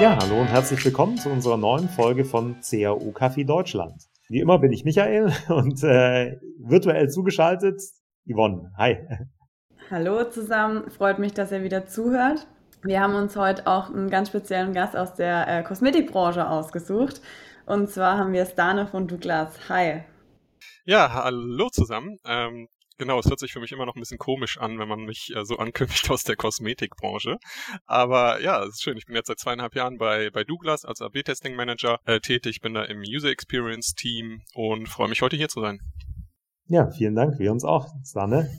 Ja, hallo und herzlich willkommen zu unserer neuen Folge von CAU Kaffee Deutschland. Wie immer bin ich Michael und äh, virtuell zugeschaltet Yvonne. Hi. Hallo zusammen, freut mich, dass ihr wieder zuhört. Wir haben uns heute auch einen ganz speziellen Gast aus der äh, Kosmetikbranche ausgesucht. Und zwar haben wir Stane von Douglas. Hi. Ja, hallo zusammen. Ähm, Genau, es hört sich für mich immer noch ein bisschen komisch an, wenn man mich äh, so ankündigt aus der Kosmetikbranche. Aber ja, es ist schön. Ich bin jetzt seit zweieinhalb Jahren bei, bei Douglas als AB-Testing-Manager äh, tätig, bin da im User Experience Team und freue mich heute hier zu sein. Ja, vielen Dank. Wir uns auch, Sanne.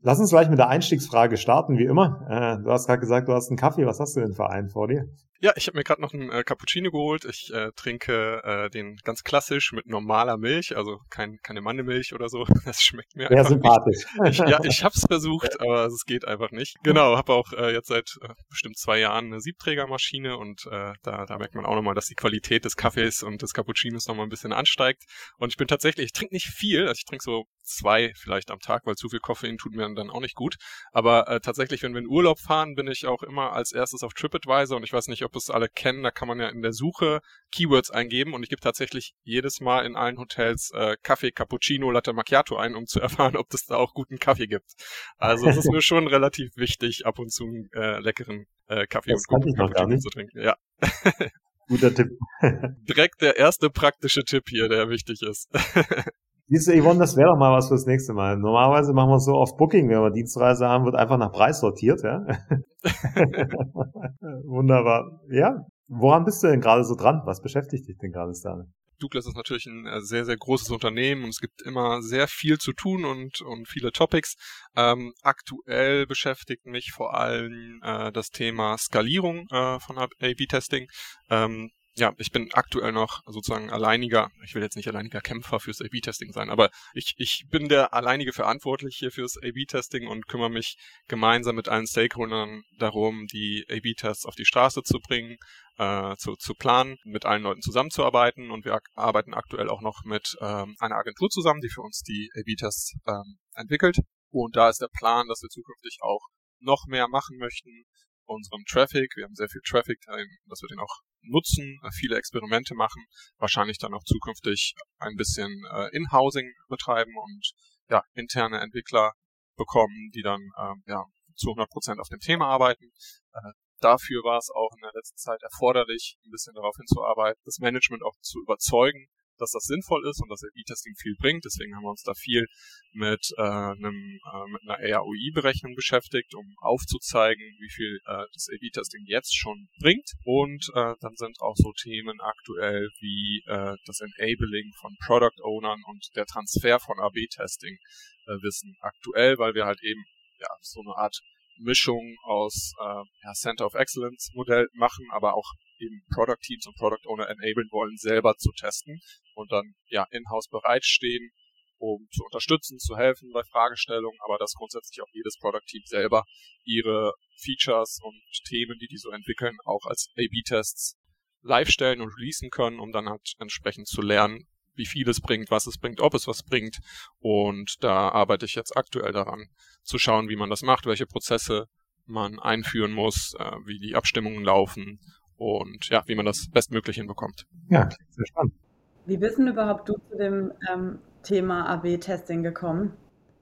Lass uns gleich mit der Einstiegsfrage starten, wie immer. Äh, du hast gerade gesagt, du hast einen Kaffee. Was hast du denn für einen vor dir? Ja, ich habe mir gerade noch einen äh, Cappuccino geholt. Ich äh, trinke äh, den ganz klassisch mit normaler Milch, also kein, keine Mandelmilch oder so. Das schmeckt mir Sehr einfach sympathisch. nicht. Ich, ja, ich habe es versucht, aber es geht einfach nicht. Genau, habe auch jetzt seit bestimmt zwei Jahren eine Siebträgermaschine und da, da merkt man auch nochmal, dass die Qualität des Kaffees und des Cappuccinos nochmal ein bisschen ansteigt. Und ich bin tatsächlich, ich trinke nicht viel, also ich trinke so zwei vielleicht am Tag, weil zu viel Koffein tut mir dann auch nicht gut. Aber äh, tatsächlich, wenn wir in Urlaub fahren, bin ich auch immer als erstes auf TripAdvisor und ich weiß nicht, ob es alle kennen, da kann man ja in der Suche Keywords eingeben und ich gebe tatsächlich jedes Mal in allen Hotels äh, Kaffee, Cappuccino, Latte Macchiato ein, um zu erfahren, ob es da auch guten Kaffee gibt. Also es ist mir schon relativ wichtig, ab und zu einen äh, leckeren äh, Kaffee Das und guten Cappuccino nicht. zu trinken. Ja. Guter Tipp. Direkt der erste praktische Tipp hier, der wichtig ist. Siehst du, Yvonne, das wäre doch mal was fürs nächste Mal. Normalerweise machen wir es so auf Booking, wenn wir Dienstreise haben, wird einfach nach Preis sortiert, ja. Wunderbar. Ja. Woran bist du denn gerade so dran? Was beschäftigt dich denn gerade, Stane? Douglas ist natürlich ein äh, sehr, sehr großes Unternehmen und es gibt immer sehr viel zu tun und, und viele Topics. Ähm, aktuell beschäftigt mich vor allem äh, das Thema Skalierung äh, von A-B-Testing. Ähm, ja, ich bin aktuell noch sozusagen alleiniger, ich will jetzt nicht alleiniger Kämpfer fürs A-B-Testing sein, aber ich, ich bin der alleinige Verantwortliche fürs A-B-Testing und kümmere mich gemeinsam mit allen Stakeholdern darum, die A-B-Tests auf die Straße zu bringen, äh, zu, zu planen, mit allen Leuten zusammenzuarbeiten und wir arbeiten aktuell auch noch mit ähm, einer Agentur zusammen, die für uns die A-B-Tests ähm, entwickelt. Und da ist der Plan, dass wir zukünftig auch noch mehr machen möchten, unserem Traffic. Wir haben sehr viel Traffic, dass wir den auch nutzen, äh, viele Experimente machen, wahrscheinlich dann auch zukünftig ein bisschen äh, In-Housing betreiben und ja, interne Entwickler bekommen, die dann äh, ja, zu 100% auf dem Thema arbeiten. Äh, dafür war es auch in der letzten Zeit erforderlich, ein bisschen darauf hinzuarbeiten, das Management auch zu überzeugen, dass das sinnvoll ist und dass A-B-Testing viel bringt. Deswegen haben wir uns da viel mit, äh, einem, äh, mit einer AROI-Berechnung beschäftigt, um aufzuzeigen, wie viel äh, das A-B-Testing jetzt schon bringt. Und äh, dann sind auch so Themen aktuell wie äh, das Enabling von Product Ownern und der Transfer von AB-Testing äh, Wissen aktuell, weil wir halt eben ja so eine Art Mischung aus äh, ja, Center of Excellence Modell machen, aber auch eben Product Teams und Product Owner enablen wollen, selber zu testen und dann ja in-house bereitstehen, um zu unterstützen, zu helfen bei Fragestellungen, aber dass grundsätzlich auch jedes Product Team selber ihre Features und Themen, die die so entwickeln, auch als A/B-Tests live stellen und releasen können, um dann halt entsprechend zu lernen, wie viel es bringt, was es bringt, ob es was bringt. Und da arbeite ich jetzt aktuell daran, zu schauen, wie man das macht, welche Prozesse man einführen muss, äh, wie die Abstimmungen laufen und ja, wie man das bestmöglich hinbekommt. Ja, klingt sehr spannend. Wie bist denn überhaupt du zu dem ähm, Thema AB-Testing gekommen?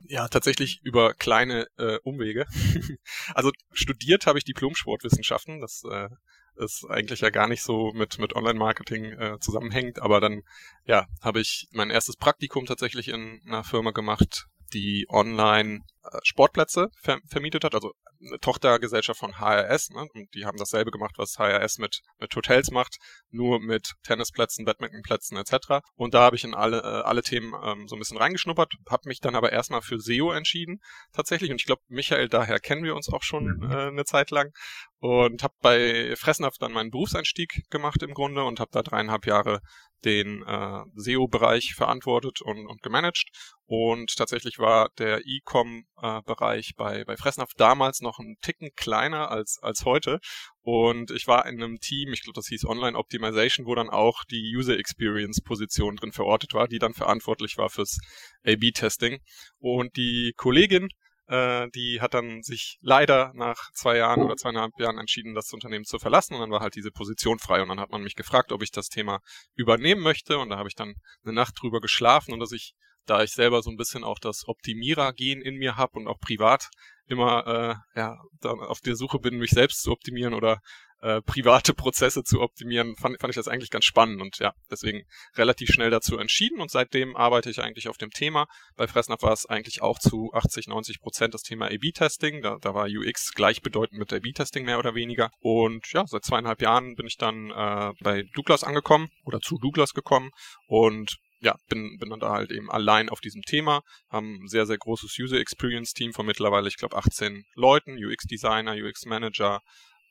Ja, tatsächlich über kleine äh, Umwege. also studiert habe ich Diplom-Sportwissenschaften. Das äh, ist eigentlich ja gar nicht so mit, mit Online-Marketing äh, zusammenhängt. Aber dann, ja, habe ich mein erstes Praktikum tatsächlich in einer Firma gemacht, die online äh, Sportplätze ver vermietet hat, also eine Tochtergesellschaft von HRS, ne? und die haben dasselbe gemacht, was HRS mit, mit Hotels macht, nur mit Tennisplätzen, Badmintonplätzen etc. Und da habe ich in alle, äh, alle Themen ähm, so ein bisschen reingeschnuppert, habe mich dann aber erstmal für SEO entschieden, tatsächlich. Und ich glaube, Michael, daher kennen wir uns auch schon äh, eine Zeit lang. Und habe bei Fressnapf dann meinen Berufseinstieg gemacht im Grunde und habe da dreieinhalb Jahre den äh, SEO-Bereich verantwortet und, und gemanagt. Und tatsächlich war der E-Com-Bereich bei, bei Fressnapf damals noch ein Ticken kleiner als, als heute. Und ich war in einem Team, ich glaube, das hieß Online Optimization, wo dann auch die User Experience Position drin verortet war, die dann verantwortlich war fürs A-B-Testing. Und die Kollegin Äh, die hat dann sich leider nach zwei Jahren oder zweieinhalb Jahren entschieden, das Unternehmen zu verlassen und dann war halt diese Position frei und dann hat man mich gefragt, ob ich das Thema übernehmen möchte und da habe ich dann eine Nacht drüber geschlafen und dass ich da ich selber so ein bisschen auch das Optimierer-Gen in mir habe und auch privat immer äh, ja, auf der Suche bin, mich selbst zu optimieren oder äh, private Prozesse zu optimieren, fand, fand ich das eigentlich ganz spannend und ja, deswegen relativ schnell dazu entschieden und seitdem arbeite ich eigentlich auf dem Thema. Bei Fressnapf war es eigentlich auch zu 80, 90 Prozent das Thema A-B-Testing. Da, da war UX gleichbedeutend mit A-B-Testing mehr oder weniger. Und ja, seit zweieinhalb Jahren bin ich dann äh, bei Douglas angekommen oder zu Douglas gekommen und ja, bin, bin dann da halt eben allein auf diesem Thema, haben ein sehr, sehr großes User Experience Team von mittlerweile, ich glaube, 18 Leuten, UX Designer, UX Manager,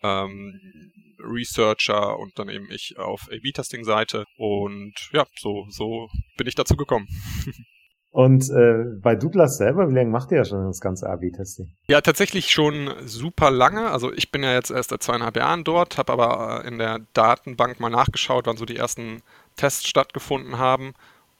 ähm, Researcher und dann eben ich auf A-B-Testing-Seite. Und ja, so, so bin ich dazu gekommen. Und äh, bei Douglas selber, wie lange macht ihr ja schon das ganze A-B-Testing? Ja, tatsächlich schon super lange. Also ich bin ja jetzt erst seit zweieinhalb Jahren dort, habe aber in der Datenbank mal nachgeschaut, wann so die ersten Tests stattgefunden haben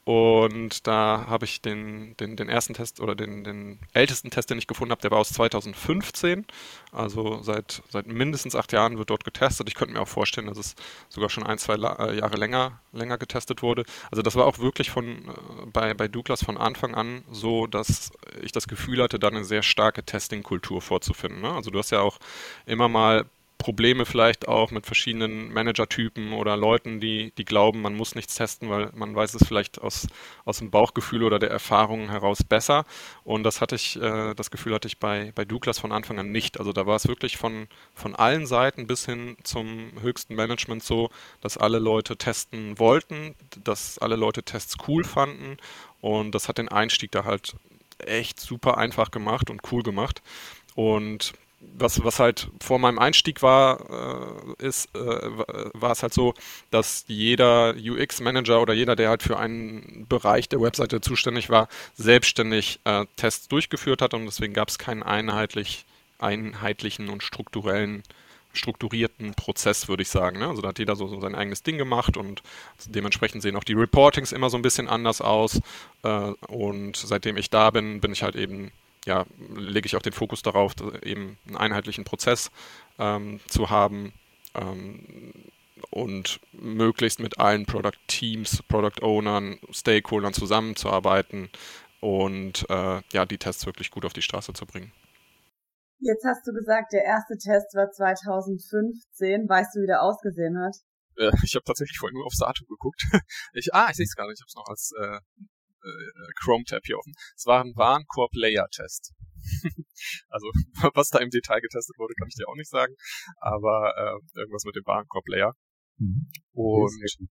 und da habe ich den, den, den ersten Test oder den, den ältesten Test, den ich gefunden habe, der war aus 2015. Also seit, seit mindestens acht Jahren wird dort getestet. Ich könnte mir auch vorstellen, dass es sogar schon ein, zwei äh, Jahre länger, länger getestet wurde. Also das war auch wirklich von, äh, bei, bei Douglas von Anfang an so, dass ich das Gefühl hatte, da eine sehr starke Testing-Kultur vorzufinden. Ne? Also du hast ja auch immer mal Probleme vielleicht auch mit verschiedenen Managertypen oder Leuten, die, die glauben, man muss nichts testen, weil man weiß es vielleicht aus, aus dem Bauchgefühl oder der Erfahrung heraus besser. Und das hatte ich, äh, das Gefühl hatte ich bei, bei Douglas von Anfang an nicht. Also da war es wirklich von, von allen Seiten bis hin zum höchsten Management so, dass alle Leute testen wollten, dass alle Leute Tests cool fanden. Und das hat den Einstieg da halt echt super einfach gemacht und cool gemacht. Und was, was halt vor meinem Einstieg war, äh, ist, äh, war es halt so, dass jeder UX-Manager oder jeder, der halt für einen Bereich der Webseite zuständig war, selbstständig äh, Tests durchgeführt hat und deswegen gab es keinen einheitlich, einheitlichen und strukturellen strukturierten Prozess, würde ich sagen. Ne? Also da hat jeder so, so, sein eigenes Ding gemacht und dementsprechend sehen auch die Reportings immer so ein bisschen anders aus. Äh, und seitdem ich da bin, bin ich halt eben ja, lege ich auch den Fokus darauf, eben einen einheitlichen Prozess ähm, zu haben ähm, und möglichst mit allen Product Teams, Product Ownern, Stakeholdern zusammenzuarbeiten und äh, ja, die Tests wirklich gut auf die Straße zu bringen. Jetzt hast du gesagt, der erste Test war 2015. Weißt du, wie der ausgesehen hat? Äh, ich habe tatsächlich vorhin nur aufs Datum geguckt. Ich, ah, ich sehe es gerade. Ich habe es noch als äh, äh, Chrome-Tab hier offen. Es war ein Warenkorb-Layer-Test. also, was da im Detail getestet wurde, kann ich dir auch nicht sagen. Aber äh, irgendwas mit dem Warenkorb-Layer. Mhm. Und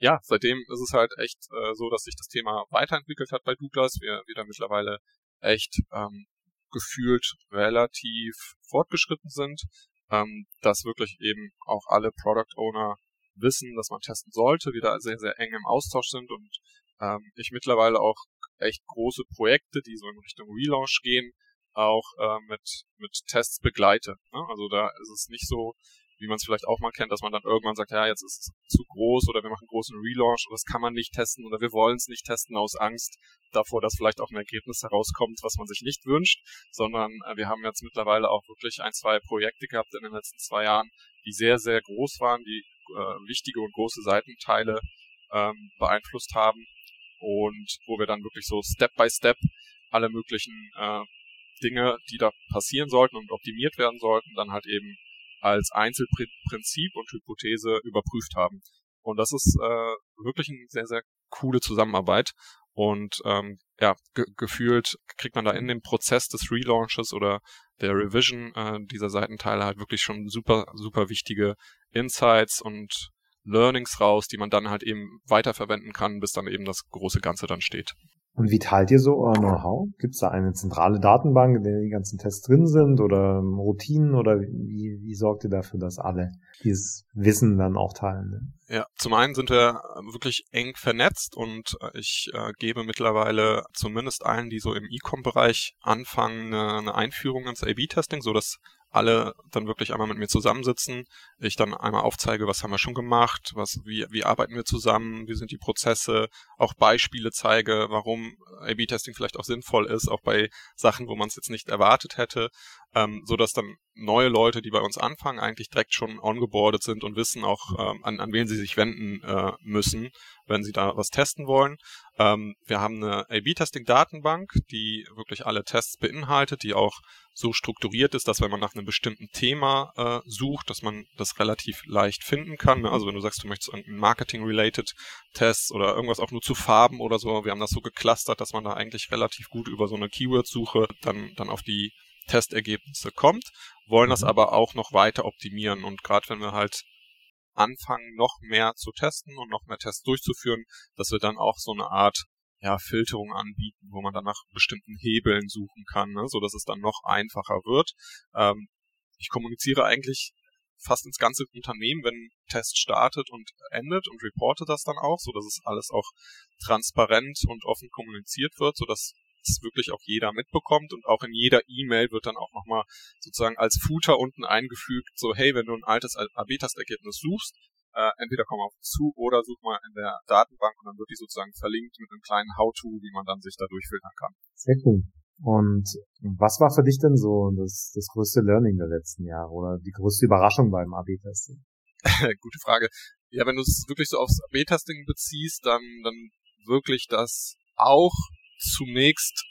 ja, seitdem ist es halt echt äh, so, dass sich das Thema weiterentwickelt hat bei Douglas. Wir, wir da mittlerweile echt ähm, gefühlt relativ fortgeschritten sind, ähm, dass wirklich eben auch alle Product Owner wissen, dass man testen sollte, wir da sehr, sehr eng im Austausch sind und ähm, ich mittlerweile auch echt große Projekte, die so in Richtung Relaunch gehen, auch äh, mit, mit Tests begleite. Ne? Also da ist es nicht so, wie man es vielleicht auch mal kennt, dass man dann irgendwann sagt, ja, jetzt ist es zu groß oder wir machen großen Relaunch und das kann man nicht testen oder wir wollen es nicht testen aus Angst davor, dass vielleicht auch ein Ergebnis herauskommt, was man sich nicht wünscht, sondern äh, wir haben jetzt mittlerweile auch wirklich ein, zwei Projekte gehabt in den letzten zwei Jahren, die sehr, sehr groß waren, die äh, wichtige und große Seitenteile ähm, beeinflusst haben und wo wir dann wirklich so Step by Step alle möglichen äh, Dinge, die da passieren sollten und optimiert werden sollten, dann halt eben als Einzelprinzip und Hypothese überprüft haben. Und das ist äh, wirklich eine sehr, sehr coole Zusammenarbeit. Und ähm, ja, ge gefühlt kriegt man da in dem Prozess des Relaunches oder der Revision äh, dieser Seitenteile halt wirklich schon super, super wichtige Insights und Learnings raus, die man dann halt eben weiterverwenden kann, bis dann eben das große Ganze dann steht. Und wie teilt ihr so euer Know-how? Gibt es da eine zentrale Datenbank, in der die ganzen Tests drin sind oder Routinen oder wie, wie sorgt ihr dafür, dass alle dieses Wissen dann auch teilen? Ja, zum einen sind wir wirklich eng vernetzt und äh, ich äh, gebe mittlerweile zumindest allen, die so im E-Com-Bereich anfangen, eine, eine Einführung ins A-B-Testing, so dass alle dann wirklich einmal mit mir zusammensitzen, ich dann einmal aufzeige, was haben wir schon gemacht, was, wie, wie arbeiten wir zusammen, wie sind die Prozesse, auch Beispiele zeige, warum A-B-Testing vielleicht auch sinnvoll ist, auch bei Sachen, wo man es jetzt nicht erwartet hätte, ähm, so dass dann neue Leute, die bei uns anfangen, eigentlich direkt schon ongeboardet sind und wissen auch, ähm, an, an wen sie sich wenden äh, müssen, wenn sie da was testen wollen. Ähm, wir haben eine A-B-Testing-Datenbank, die wirklich alle Tests beinhaltet, die auch so strukturiert ist, dass wenn man nach einem bestimmten Thema äh, sucht, dass man das relativ leicht finden kann. Also wenn du sagst, du möchtest irgendeinen Marketing-related Test oder irgendwas auch nur zu Farben oder so, wir haben das so geclustert, dass man da eigentlich relativ gut über so eine Keyword-Suche dann, dann auf die Testergebnisse kommt, wollen das mhm. aber auch noch weiter optimieren. Und gerade wenn wir halt anfangen, noch mehr zu testen und noch mehr Tests durchzuführen, dass wir dann auch so eine Art ja, Filterung anbieten, wo man dann nach bestimmten Hebeln suchen kann, ne, so dass es dann noch einfacher wird. Ähm, ich kommuniziere eigentlich fast ins ganze Unternehmen, wenn ein Test startet und endet und reporte das dann auch, so dass es alles auch transparent und offen kommuniziert wird, so dass es wirklich auch jeder mitbekommt und auch in jeder E-Mail wird dann auch nochmal sozusagen als Footer unten eingefügt, so hey, wenn du ein altes AB-Tastergebnis suchst, äh, entweder komm auf uns zu oder such mal in der Datenbank und dann wird die sozusagen verlinkt mit einem kleinen How-To, wie man dann sich da durchfiltern kann. Sehr cool. Und was war für dich denn so das, das größte Learning der letzten Jahre oder die größte Überraschung beim AB-Testing? Gute Frage. Ja, wenn du es wirklich so aufs AB-Testing beziehst, dann, dann wirklich das auch zunächst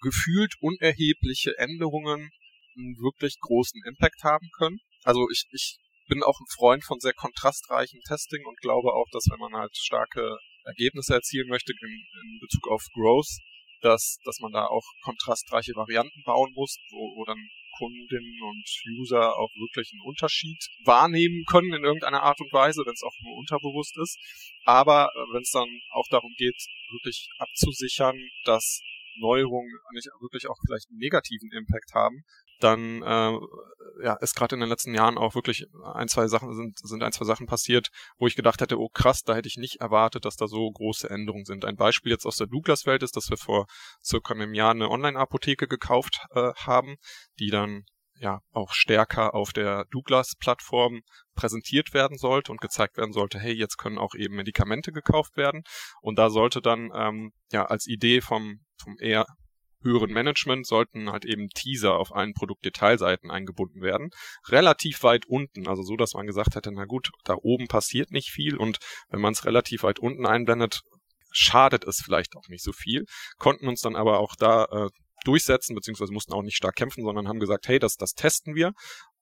gefühlt unerhebliche Änderungen einen wirklich großen Impact haben können. Also ich, ich bin auch ein Freund von sehr kontrastreichem Testing und glaube auch, dass wenn man halt starke Ergebnisse erzielen möchte in, in Bezug auf Growth, dass, dass man da auch kontrastreiche Varianten bauen muss, wo, wo dann Kundinnen und User auch wirklich einen Unterschied wahrnehmen können in irgendeiner Art und Weise, wenn es auch nur unterbewusst ist. Aber äh, wenn es dann auch darum geht, wirklich abzusichern, dass Neuerungen nicht wirklich auch vielleicht einen negativen Impact haben, dann äh, ja, ist gerade in den letzten Jahren auch wirklich ein, zwei Sachen sind, sind ein, zwei Sachen passiert, wo ich gedacht hätte, oh krass, da hätte ich nicht erwartet, dass da so große Änderungen sind. Ein Beispiel jetzt aus der Douglas-Welt ist, dass wir vor circa einem Jahr eine Online-Apotheke gekauft äh, haben, die dann ja auch stärker auf der Douglas-Plattform präsentiert werden sollte und gezeigt werden sollte, hey, jetzt können auch eben Medikamente gekauft werden. Und da sollte dann ähm, ja als Idee vom, vom eher höheren Management sollten halt eben Teaser auf allen Produktdetailseiten eingebunden werden. Relativ weit unten, also so, dass man gesagt hätte, na gut, da oben passiert nicht viel und wenn man es relativ weit unten einblendet, schadet es vielleicht auch nicht so viel. Konnten uns dann aber auch da äh, durchsetzen, beziehungsweise mussten auch nicht stark kämpfen, sondern haben gesagt, hey, das, das testen wir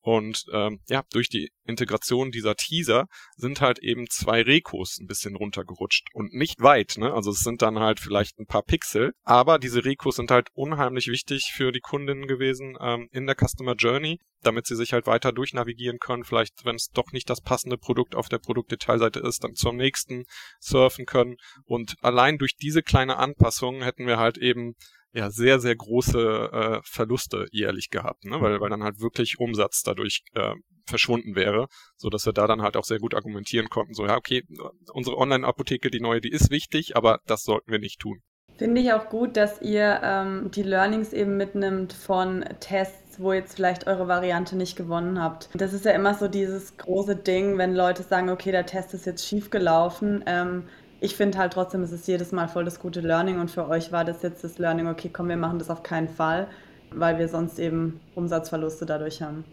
und ähm, ja, durch die Integration dieser Teaser sind halt eben zwei Rekos ein bisschen runtergerutscht und nicht weit, ne? Also es sind dann halt vielleicht ein paar Pixel, aber diese Rekos sind halt unheimlich wichtig für die Kundinnen gewesen ähm, in der Customer Journey, damit sie sich halt weiter durchnavigieren können. Vielleicht, wenn es doch nicht das passende Produkt auf der Produktdetailseite ist, dann zum nächsten surfen können. Und allein durch diese kleine Anpassung hätten wir halt eben ja sehr, sehr große äh, Verluste jährlich gehabt, ne? weil, weil dann halt wirklich Umsatz dadurch äh, verschwunden wäre, so dass wir da dann halt auch sehr gut argumentieren konnten, so ja, okay, unsere Online-Apotheke, die neue, die ist wichtig, aber das sollten wir nicht tun. Finde ich auch gut, dass ihr ähm, die Learnings eben mitnimmt von Tests, wo jetzt vielleicht eure Variante nicht gewonnen habt. Das ist ja immer so dieses große Ding, wenn Leute sagen, okay, der Test ist jetzt schief gelaufen. Ähm, ich finde halt trotzdem, es ist jedes Mal voll das gute Learning und für euch war das jetzt das Learning, okay, komm, wir machen das auf keinen Fall, weil wir sonst eben Umsatzverluste dadurch haben.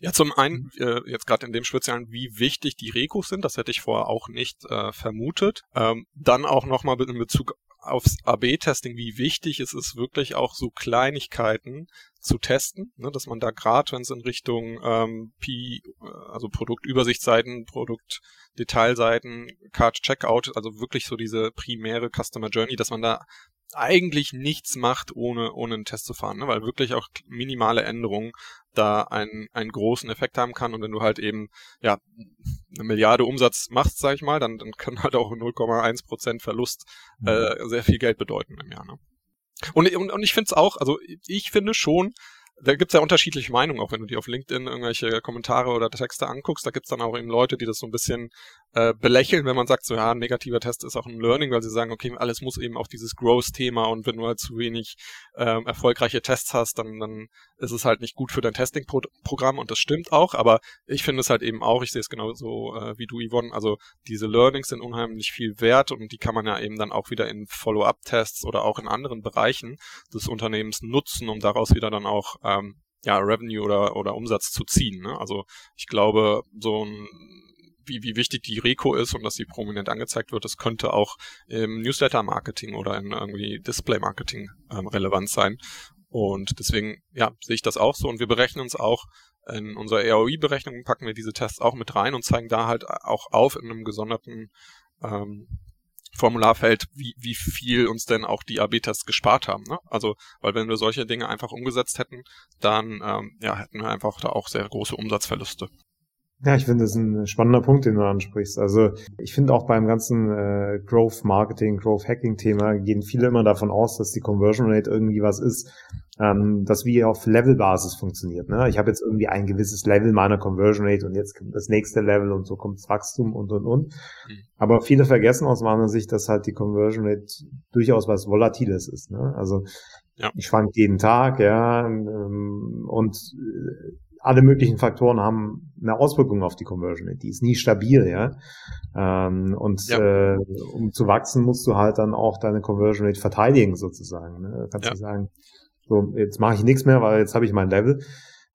Ja, zum einen, äh, jetzt gerade in dem Speziellen, wie wichtig die Rekos sind, das hätte ich vorher auch nicht äh, vermutet. Ähm, dann auch nochmal in Bezug aufs AB-Testing, wie wichtig es ist, wirklich auch so Kleinigkeiten zu testen, ne, dass man da gerade, wenn es in Richtung ähm, P, äh, also Produktübersichtsseiten, Produktdetailseiten, Card Checkout, also wirklich so diese primäre Customer Journey, dass man da eigentlich nichts macht, ohne, ohne einen Test zu fahren, ne? weil wirklich auch minimale Änderungen da einen, einen großen Effekt haben kann. Und wenn du halt eben, ja, eine Milliarde Umsatz machst, sag ich mal, dann, dann kann halt auch 0,1 Prozent Verlust mhm. äh, sehr viel Geld bedeuten im Jahr. Ne? Und, und, und ich finde es auch, also ich finde schon, da gibt's ja unterschiedliche Meinungen, auch wenn du dir auf LinkedIn irgendwelche Kommentare oder Texte anguckst, da gibt's dann auch eben Leute, die das so ein bisschen äh, belächeln, wenn man sagt, so ja, ein negativer Test ist auch ein Learning, weil sie sagen, okay, alles muss eben auch dieses Growth-Thema und wenn du halt zu wenig ähm, erfolgreiche Tests hast, dann, dann ist es halt nicht gut für dein Testing-Programm und das stimmt auch, aber ich finde es halt eben auch, ich sehe es genauso äh, wie du, Yvonne, also diese Learnings sind unheimlich viel wert und die kann man ja eben dann auch wieder in Follow-up-Tests oder auch in anderen Bereichen des Unternehmens nutzen, um daraus wieder dann auch ähm, ja, Revenue oder, oder Umsatz zu ziehen. Ne? Also ich glaube, so ein wie, wie wichtig die Reco ist und dass sie prominent angezeigt wird, das könnte auch im Newsletter-Marketing oder in irgendwie Display-Marketing ähm, relevant sein. Und deswegen, ja, sehe ich das auch so. Und wir berechnen uns auch in unserer ROI-Berechnung, packen wir diese Tests auch mit rein und zeigen da halt auch auf in einem gesonderten ähm, Formularfeld, wie, wie viel uns denn auch die AB-Tests gespart haben. Ne? Also, weil wenn wir solche Dinge einfach umgesetzt hätten, dann ähm, ja, hätten wir einfach da auch sehr große Umsatzverluste. Ja, ich finde das ein spannender Punkt, den du ansprichst. Also ich finde auch beim ganzen äh, Growth Marketing, Growth Hacking Thema gehen viele immer davon aus, dass die Conversion Rate irgendwie was ist, ähm, das wie auf Levelbasis funktioniert. Ne? Ich habe jetzt irgendwie ein gewisses Level meiner Conversion Rate und jetzt kommt das nächste Level und so kommt das Wachstum und und und. Mhm. Aber viele vergessen aus meiner Sicht, dass halt die Conversion Rate durchaus was Volatiles ist. Ne? Also ja. ich schwank jeden Tag, ja, ähm, und äh, alle möglichen Faktoren haben eine Auswirkung auf die Conversion. Die ist nie stabil, ja. Ähm, und ja. Äh, um zu wachsen, musst du halt dann auch deine Conversion Rate verteidigen, sozusagen. Ne? Da kannst ja. du sagen, so, jetzt mache ich nichts mehr, weil jetzt habe ich mein Level.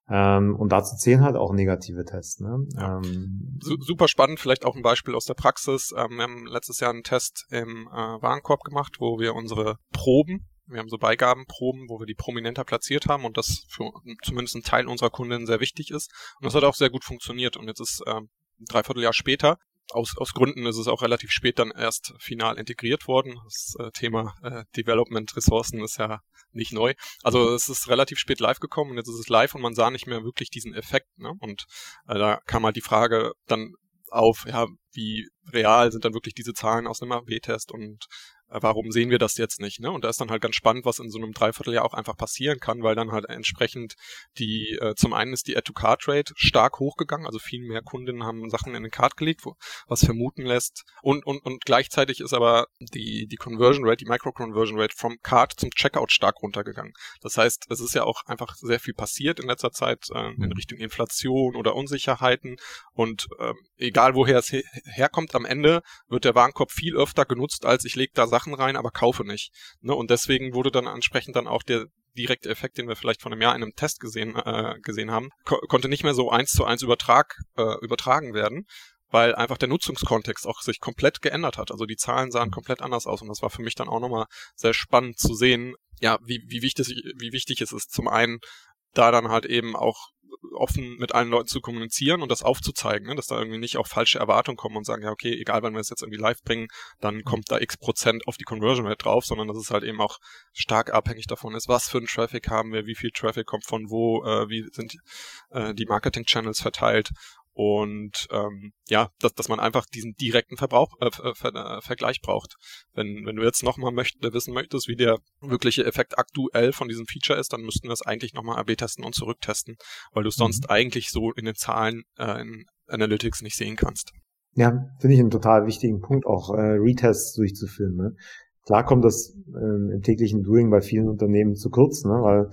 Ähm, und dazu zählen halt auch negative Tests. Ne? Ja. Ähm, Super spannend, vielleicht auch ein Beispiel aus der Praxis. Ähm, wir haben letztes Jahr einen Test im äh, Warenkorb gemacht, wo wir unsere Proben wir haben so Beigabenproben, wo wir die prominenter platziert haben und das für zumindest ein Teil unserer Kunden sehr wichtig ist. Und das hat auch sehr gut funktioniert. Und jetzt ist ähm, ein Dreivierteljahr später aus, aus Gründen ist es auch relativ spät dann erst final integriert worden. Das äh, Thema äh, Development Ressourcen ist ja nicht neu. Also es ist relativ spät live gekommen und jetzt ist es live und man sah nicht mehr wirklich diesen Effekt. Ne? Und äh, da kam halt die Frage dann auf, ja, wie real sind dann wirklich diese Zahlen aus einem AB-Test und warum sehen wir das jetzt nicht? Ne? Und da ist dann halt ganz spannend, was in so einem Dreivierteljahr auch einfach passieren kann, weil dann halt entsprechend die, äh, zum einen ist die Add-to-Card-Rate stark hochgegangen, also viel mehr Kundinnen haben Sachen in den Card gelegt, wo, was vermuten lässt. Und, und, und gleichzeitig ist aber die, die Conversion Rate, die Micro-Conversion Rate vom Card zum Checkout stark runtergegangen. Das heißt, es ist ja auch einfach sehr viel passiert in letzter Zeit äh, in mhm. Richtung Inflation oder Unsicherheiten und äh, egal woher es her herkommt, am Ende wird der Warenkorb viel öfter genutzt, als ich lege da Sachen Sachen rein, aber kaufe nicht. Ne? Und deswegen wurde dann entsprechend dann auch der direkte Effekt, den wir vielleicht von einem Jahr in einem Test gesehen, äh, gesehen haben, ko konnte nicht mehr so eins zu eins übertrag, äh, übertragen werden, weil einfach der Nutzungskontext auch sich komplett geändert hat. Also die Zahlen sahen komplett anders aus und das war für mich dann auch nochmal sehr spannend zu sehen, ja, wie, wie wichtig, wie wichtig es ist, zum einen da dann halt eben auch offen mit allen Leuten zu kommunizieren und das aufzuzeigen, ne? dass da irgendwie nicht auch falsche Erwartungen kommen und sagen, ja, okay, egal wann wir es jetzt irgendwie live bringen, dann mhm. kommt da x Prozent auf die Conversion Rate drauf, sondern dass es halt eben auch stark abhängig davon ist, was für einen Traffic haben wir, wie viel Traffic kommt von wo, äh, wie sind äh, die Marketing-Channels verteilt und ähm, ja, dass, dass man einfach diesen direkten Verbrauch, äh, Ver, äh, Vergleich braucht. Wenn, wenn du jetzt nochmal möcht, wissen möchtest, wie der wirkliche Effekt aktuell von diesem Feature ist, dann müssten wir es eigentlich nochmal AB testen und zurücktesten, weil du es sonst mhm. eigentlich so in den Zahlen äh, in Analytics nicht sehen kannst. Ja, finde ich einen total wichtigen Punkt, auch äh, Retests durchzuführen. Ne? Klar kommt das äh, im täglichen Doing bei vielen Unternehmen zu kurz, ne? weil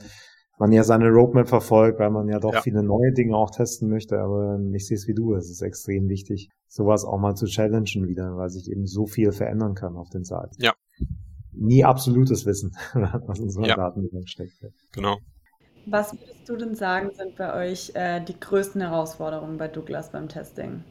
man ja seine Roadmap verfolgt, weil man ja doch ja. viele neue Dinge auch testen möchte, aber ich sehe es wie du, es ist extrem wichtig, sowas auch mal zu challengen wieder, weil sich eben so viel verändern kann auf den Seiten. Ja. Nie absolutes Wissen, was in so einer ja. Datenbank steckt. Genau. Was würdest du denn sagen, sind bei euch äh, die größten Herausforderungen bei Douglas beim Testing?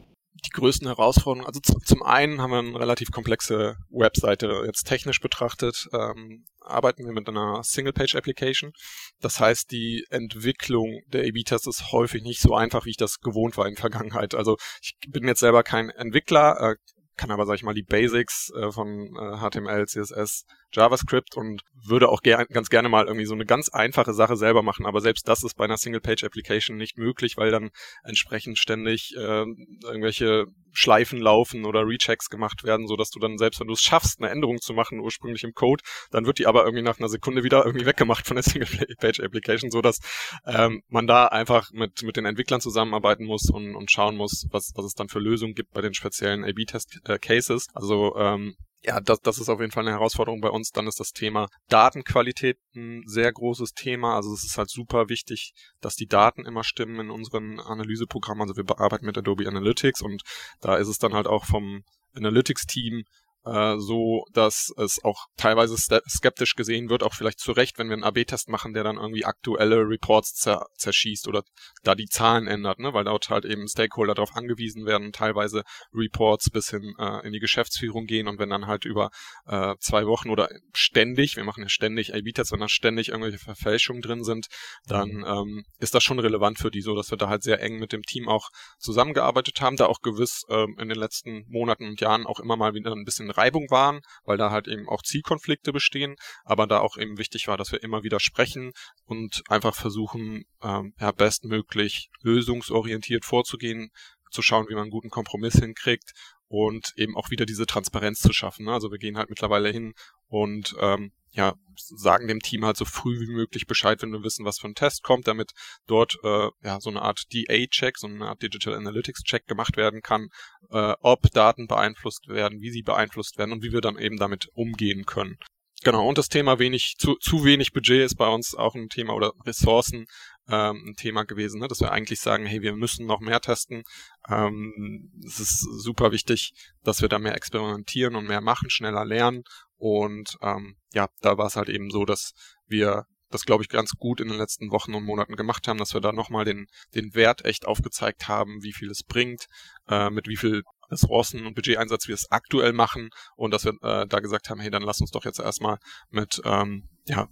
Die größten Herausforderungen, also zum einen haben wir eine relativ komplexe Webseite jetzt technisch betrachtet, ähm, arbeiten wir mit einer Single-Page-Application. Das heißt, die Entwicklung der A-B-Tests ist häufig nicht so einfach, wie ich das gewohnt war in der Vergangenheit. Also ich bin jetzt selber kein Entwickler, äh, kann aber, sag ich mal, die Basics äh, von äh, HTML, CSS JavaScript und würde auch ger ganz gerne mal irgendwie so eine ganz einfache Sache selber machen. Aber selbst das ist bei einer Single-Page-Application nicht möglich, weil dann entsprechend ständig äh, irgendwelche Schleifen laufen oder Rechecks gemacht werden, so dass du dann selbst, wenn du es schaffst, eine Änderung zu machen ursprünglich im Code, dann wird die aber irgendwie nach einer Sekunde wieder irgendwie weggemacht von der Single-Page-Application, so dass ähm, man da einfach mit mit den Entwicklern zusammenarbeiten muss und, und schauen muss, was was es dann für Lösungen gibt bei den speziellen A/B-Test-Cases. Äh, also ähm, ja, das, das ist auf jeden Fall eine Herausforderung bei uns. Dann ist das Thema Datenqualität ein sehr großes Thema. Also es ist halt super wichtig, dass die Daten immer stimmen in unseren Analyseprogrammen. Also wir bearbeiten mit Adobe Analytics und da ist es dann halt auch vom Analytics-Team so, dass es auch teilweise skeptisch gesehen wird, auch vielleicht zu Recht, wenn wir einen AB-Test machen, der dann irgendwie aktuelle Reports zer zerschießt oder da die Zahlen ändert, ne? weil dort halt eben Stakeholder darauf angewiesen werden, teilweise Reports bis hin äh, in die Geschäftsführung gehen und wenn dann halt über äh, zwei Wochen oder ständig, wir machen ja ständig AB-Tests, wenn da ständig irgendwelche Verfälschungen drin sind, dann mhm. ähm, ist das schon relevant für die, so dass wir da halt sehr eng mit dem Team auch zusammengearbeitet haben, da auch gewiss ähm, in den letzten Monaten und Jahren auch immer mal wieder ein bisschen Reibung waren, weil da halt eben auch Zielkonflikte bestehen, aber da auch eben wichtig war, dass wir immer wieder sprechen und einfach versuchen, ähm, ja, bestmöglich lösungsorientiert vorzugehen, zu schauen, wie man einen guten Kompromiss hinkriegt und eben auch wieder diese Transparenz zu schaffen. Ne? Also wir gehen halt mittlerweile hin und ähm, ja, sagen dem Team halt so früh wie möglich Bescheid, wenn wir wissen, was für ein Test kommt, damit dort äh, ja so eine Art DA-Check, so eine Art Digital Analytics-Check gemacht werden kann, äh, ob Daten beeinflusst werden, wie sie beeinflusst werden und wie wir dann eben damit umgehen können. Genau, und das Thema wenig, zu, zu wenig Budget ist bei uns auch ein Thema oder Ressourcen ähm, ein Thema gewesen, ne? dass wir eigentlich sagen, hey, wir müssen noch mehr testen. Ähm, es ist super wichtig, dass wir da mehr experimentieren und mehr machen, schneller lernen. Und ähm, ja, da war es halt eben so, dass wir das, glaube ich, ganz gut in den letzten Wochen und Monaten gemacht haben, dass wir da nochmal den, den Wert echt aufgezeigt haben, wie viel es bringt, äh, mit wie viel Ressourcen und Budgeteinsatz wir es aktuell machen und dass wir äh, da gesagt haben, hey, dann lass uns doch jetzt erstmal mit, ähm, ja,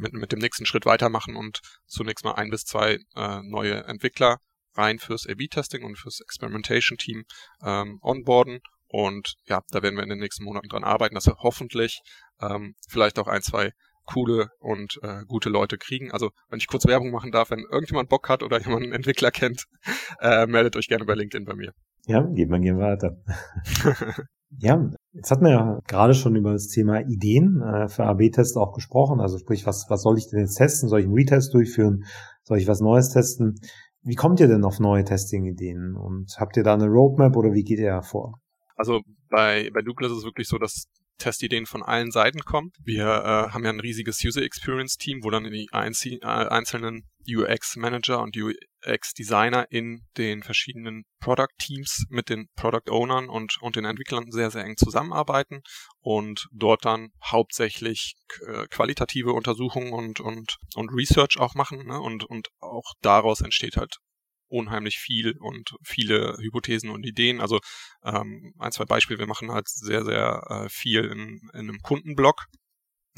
mit, mit dem nächsten Schritt weitermachen und zunächst mal ein bis zwei äh, neue Entwickler rein fürs A-B-Testing und fürs Experimentation-Team ähm, onboarden. Und ja, da werden wir in den nächsten Monaten dran arbeiten, dass wir hoffentlich ähm, vielleicht auch ein, zwei coole und äh, gute Leute kriegen. Also wenn ich kurz Werbung machen darf, wenn irgendjemand Bock hat oder jemand einen Entwickler kennt, äh, meldet euch gerne bei LinkedIn bei mir. Ja, geht mal gehen weiter. ja, jetzt hatten wir ja gerade schon über das Thema Ideen äh, für AB-Tests auch gesprochen. Also sprich, was, was soll ich denn jetzt testen? Soll ich einen Retest durchführen? Soll ich was Neues testen? Wie kommt ihr denn auf neue Testing-Ideen? Und habt ihr da eine Roadmap oder wie geht ihr vor? Also bei, bei Douglas ist es wirklich so, dass Testideen von allen Seiten kommen. Wir äh, haben ja ein riesiges User Experience Team, wo dann die einzie- äh, einzelnen UX Manager und UX Designer in den verschiedenen Product Teams mit den Product Ownern und, und den Entwicklern sehr, sehr eng zusammenarbeiten und dort dann hauptsächlich äh, qualitative Untersuchungen und, und, und Research auch machen. Ne? Und, und auch daraus entsteht halt unheimlich viel und viele Hypothesen und Ideen. Also ähm, ein, zwei Beispiele, wir machen halt sehr, sehr äh, viel in, in einem Kundenblog.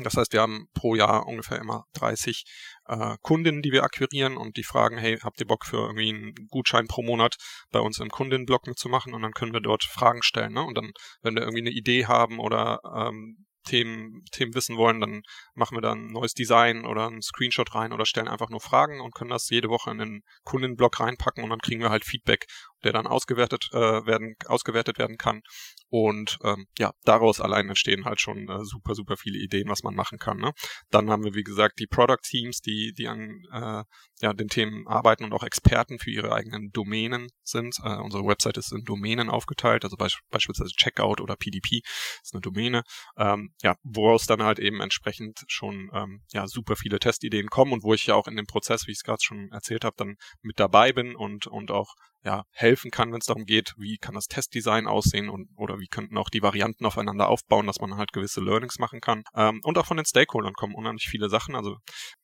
Das heißt, wir haben pro Jahr ungefähr immer 30 äh, Kundinnen, die wir akquirieren und die fragen, hey, habt ihr Bock für irgendwie einen Gutschein pro Monat bei uns im Kundinnenblog mitzumachen? Und dann können wir dort Fragen stellen. Ne? Und dann, wenn wir irgendwie eine Idee haben oder ähm, Themen, Themen wissen wollen, dann machen wir da ein neues Design oder einen Screenshot rein oder stellen einfach nur Fragen und können das jede Woche in den Kundenblog reinpacken und dann kriegen wir halt Feedback, der dann ausgewertet äh, werden, ausgewertet werden kann. Und ähm, ja, daraus allein entstehen halt schon äh, super, super viele Ideen, was man machen kann. Ne? Dann haben wir, wie gesagt, die Product Teams, die, die an äh, ja, den Themen arbeiten und auch Experten für ihre eigenen Domänen sind. Äh, unsere Website ist in Domänen aufgeteilt, also beisp beispielsweise Checkout oder PDP ist eine Domäne. Ähm, ja, woraus dann halt eben entsprechend schon ähm, ja, super viele Testideen kommen und wo ich ja auch in dem Prozess, wie ich es gerade schon erzählt habe, dann mit dabei bin und, und auch ja, helfen kann, wenn es darum geht, wie kann das Testdesign aussehen und oder wie könnten auch die Varianten aufeinander aufbauen, dass man halt gewisse Learnings machen kann. Ähm, und auch von den Stakeholdern kommen unheimlich viele Sachen. Also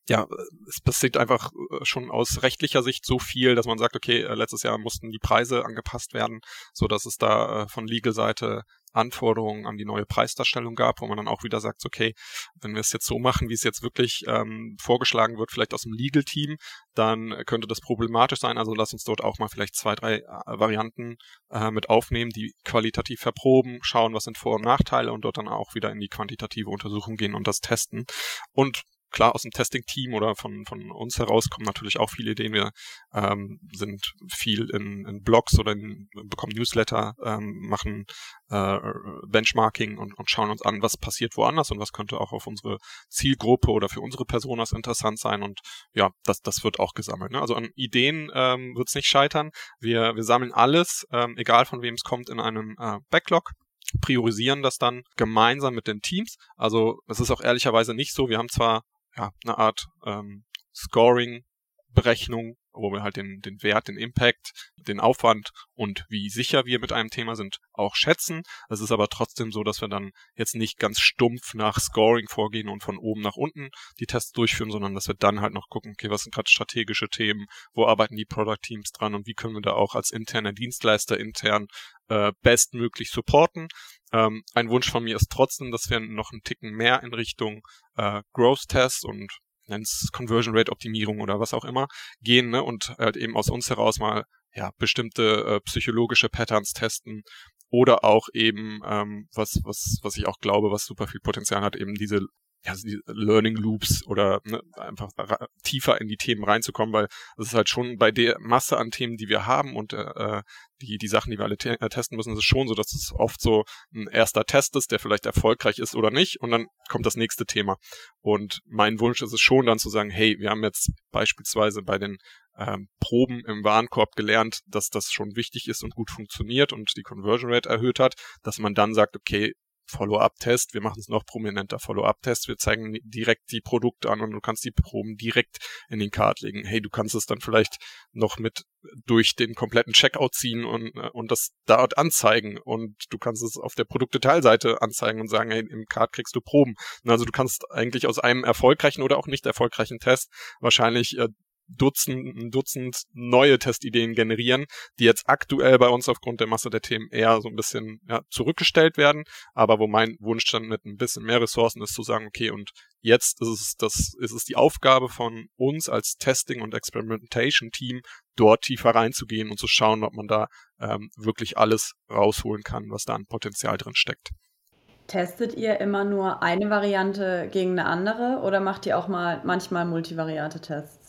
ja, es passiert einfach äh, schon aus rechtlicher Sicht so viel, dass man sagt, okay, äh, letztes Jahr mussten die Preise angepasst werden, so dass es da äh, von Legal-Seite Anforderungen an die neue Preisdarstellung gab, wo man dann auch wieder sagt, okay, wenn wir es jetzt so machen, wie es jetzt wirklich ähm, vorgeschlagen wird, vielleicht aus dem Legal-Team, dann könnte das problematisch sein. Also lass uns dort auch mal vielleicht zwei, drei äh, Varianten äh, mit aufnehmen, die qualitativ verproben, schauen, was sind Vor- und Nachteile und dort dann auch wieder in die quantitative Untersuchung gehen und das testen. Und klar aus dem Testing-Team oder von, von uns heraus kommen natürlich auch viele Ideen. Wir ähm, sind viel in, in Blogs oder in, bekommen Newsletter, ähm, machen äh, Benchmarking und, und schauen uns an, was passiert woanders und was könnte auch auf unsere Zielgruppe oder für unsere Personas interessant sein. Und ja, das, das wird auch gesammelt. Ne? Also an Ideen ähm, wird es nicht scheitern. Wir, wir sammeln alles, ähm, egal von wem es kommt, in einem äh, Backlog priorisieren das dann gemeinsam mit den Teams. Also es ist auch ehrlicherweise nicht so. Wir haben zwar ja, eine Art ähm, Scoring-Berechnung, wo wir halt den, den Wert, den Impact, den Aufwand und wie sicher wir mit einem Thema sind, auch schätzen. Es ist aber trotzdem so, dass wir dann jetzt nicht ganz stumpf nach Scoring vorgehen und von oben nach unten die Tests durchführen, sondern dass wir dann halt noch gucken, okay, was sind gerade strategische Themen, wo arbeiten die Product Teams dran und wie können wir da auch als interner Dienstleister intern äh, bestmöglich supporten. Ähm, ein Wunsch von mir ist trotzdem, dass wir noch einen Ticken mehr in Richtung äh, Growth Tests und nenn's Conversion Rate Optimierung oder was auch immer gehen ne? und halt eben aus uns heraus mal ja bestimmte äh, psychologische Patterns testen oder auch eben ähm, was was was ich auch glaube, was super viel Potenzial hat, eben diese ja, die Learning Loops oder ne, einfach tiefer in die Themen reinzukommen, weil es ist halt schon bei der Masse an Themen, die wir haben und äh, die, die Sachen, die wir alle te äh, testen müssen, ist es schon so, dass es oft so ein erster Test ist, der vielleicht erfolgreich ist oder nicht und dann kommt das nächste Thema. Und mein Wunsch ist es schon dann zu sagen, hey, wir haben jetzt beispielsweise bei den ähm, Proben im Warenkorb gelernt, dass das schon wichtig ist und gut funktioniert und die Conversion Rate erhöht hat, dass man dann sagt, okay, Follow-up-Test. Wir machen es noch prominenter Follow-up-Test. Wir zeigen direkt die Produkte an und du kannst die Proben direkt in den Card legen. Hey, du kannst es dann vielleicht noch mit durch den kompletten Checkout ziehen und, äh, und das dort anzeigen und du kannst es auf der Produktdetailseite anzeigen und sagen, hey, im Card kriegst du Proben. Also du kannst eigentlich aus einem erfolgreichen oder auch nicht erfolgreichen Test wahrscheinlich äh, Dutzend, ein Dutzend neue Testideen generieren, die jetzt aktuell bei uns aufgrund der Masse der Themen eher so ein bisschen ja, zurückgestellt werden, aber wo mein Wunsch dann mit ein bisschen mehr Ressourcen ist zu sagen, okay, und jetzt ist es das, ist es die Aufgabe von uns als Testing und Experimentation Team, dort tiefer reinzugehen und zu schauen, ob man da ähm, wirklich alles rausholen kann, was da an Potenzial drin steckt. Testet ihr immer nur eine Variante gegen eine andere oder macht ihr auch mal manchmal multivariate Tests?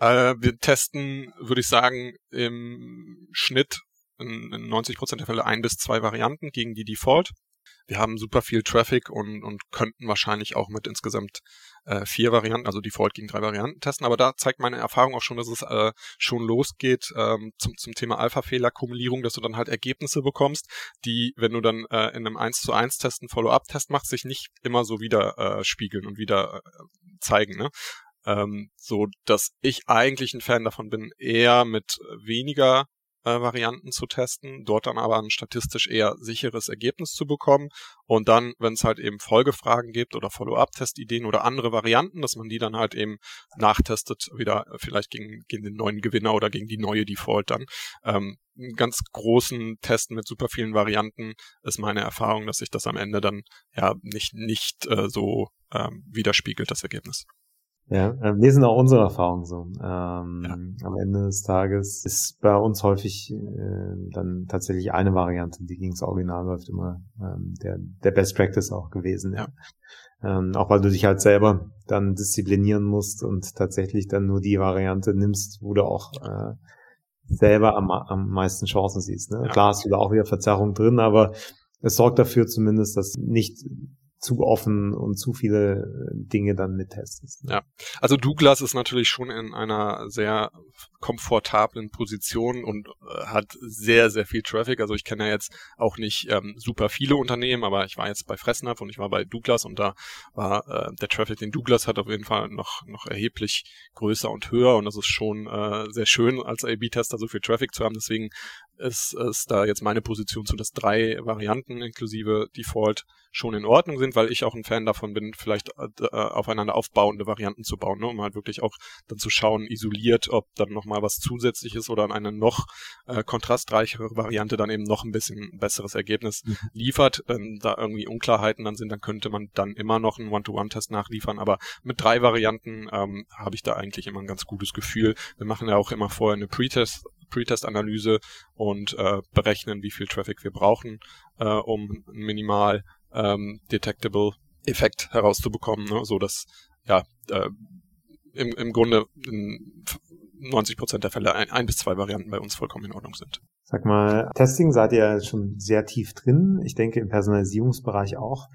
Äh, wir testen, würde ich sagen, im Schnitt in, in 90% der Fälle ein bis zwei Varianten gegen die Default. Wir haben super viel Traffic und, und könnten wahrscheinlich auch mit insgesamt äh, vier Varianten, also Default gegen drei Varianten testen. Aber da zeigt meine Erfahrung auch schon, dass es äh, schon losgeht ähm, zum, zum Thema Alpha-Fehler-Kumulierung, dass du dann halt Ergebnisse bekommst, die, wenn du dann äh, in einem 1 zu 1 Test einen Follow-up-Test machst, sich nicht immer so wieder äh, spiegeln und wieder äh, zeigen. Ne? Ähm, so dass ich eigentlich ein Fan davon bin, eher mit weniger äh, Varianten zu testen, dort dann aber ein statistisch eher sicheres Ergebnis zu bekommen und dann, wenn es halt eben Folgefragen gibt oder Follow-up-Testideen oder andere Varianten, dass man die dann halt eben nachtestet, wieder vielleicht gegen, gegen den neuen Gewinner oder gegen die neue Default dann. Ähm, ganz großen Testen mit super vielen Varianten ist meine Erfahrung, dass sich das am Ende dann ja nicht, nicht äh, so ähm, widerspiegelt, das Ergebnis. Ja, wir sind auch unsere Erfahrung so. Ähm, ja. Am Ende des Tages ist bei uns häufig äh, dann tatsächlich eine Variante, die gegen das Original läuft, immer ähm, der, der Best Practice auch gewesen. Ja. Ähm, auch weil du dich halt selber dann disziplinieren musst und tatsächlich dann nur die Variante nimmst, wo du auch äh, selber am, am meisten Chancen siehst. Ne? Ja. Klar du da auch wieder Verzerrung drin, aber es sorgt dafür zumindest, dass nicht zu offen und zu viele äh, Dinge dann mittestest. Ne? Ja, also Douglas ist natürlich schon in einer sehr komfortablen Position und äh, hat sehr, sehr viel Traffic. Also ich kenne ja jetzt auch nicht ähm, super viele Unternehmen, aber ich war jetzt bei Fressnapf und ich war bei Douglas und da war äh, der Traffic, den Douglas hat, auf jeden Fall noch, noch erheblich größer und höher und das ist schon äh, sehr schön als A-B-Tester so viel Traffic zu haben. Deswegen ist, ist da jetzt meine Position zu, dass drei Varianten inklusive Default schon in Ordnung sind, weil ich auch ein Fan davon bin, vielleicht äh, aufeinander aufbauende Varianten zu bauen, ne, um halt wirklich auch dann zu schauen, isoliert, ob dann nochmal was zusätzliches oder an eine noch äh, kontrastreichere Variante dann eben noch ein bisschen besseres Ergebnis mhm. liefert. Wenn da irgendwie Unklarheiten dann sind, dann könnte man dann immer noch einen One-to-One-Test nachliefern, aber mit drei Varianten ähm, habe ich da eigentlich immer ein ganz gutes Gefühl. Wir machen ja auch immer vorher eine Pre-Test Pre-Test-Analyse und äh, berechnen, wie viel Traffic wir brauchen, äh, um minimal ähm, detectable Effekt herauszubekommen, ne? so dass ja äh, im, im Grunde in 90 Prozent der Fälle ein, ein bis zwei Varianten bei uns vollkommen in Ordnung sind. Sag mal, Testing seid ihr schon sehr tief drin. Ich denke im Personalisierungsbereich auch.